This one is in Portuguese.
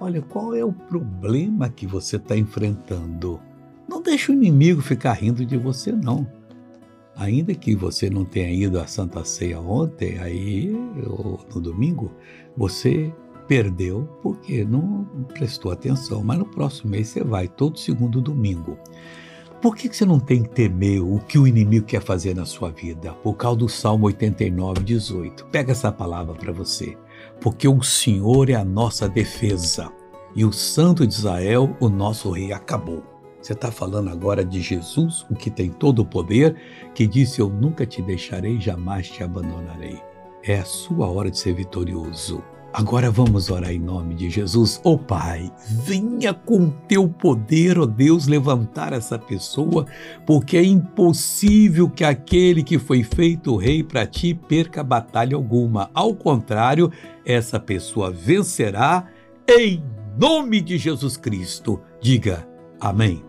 Olha, qual é o problema que você está enfrentando? Não deixe o inimigo ficar rindo de você, não. Ainda que você não tenha ido à Santa Ceia ontem, aí, no domingo, você perdeu porque não prestou atenção. Mas no próximo mês você vai, todo segundo domingo. Por que você não tem que temer o que o inimigo quer fazer na sua vida? Por causa do Salmo 89, 18. Pega essa palavra para você. Porque o Senhor é a nossa defesa e o Santo de Israel, o nosso rei, acabou. Você está falando agora de Jesus, o que tem todo o poder, que disse: Eu nunca te deixarei, jamais te abandonarei. É a sua hora de ser vitorioso. Agora vamos orar em nome de Jesus. Ó oh, Pai, venha com teu poder, ó oh Deus, levantar essa pessoa, porque é impossível que aquele que foi feito rei para ti perca batalha alguma. Ao contrário, essa pessoa vencerá em nome de Jesus Cristo. Diga amém.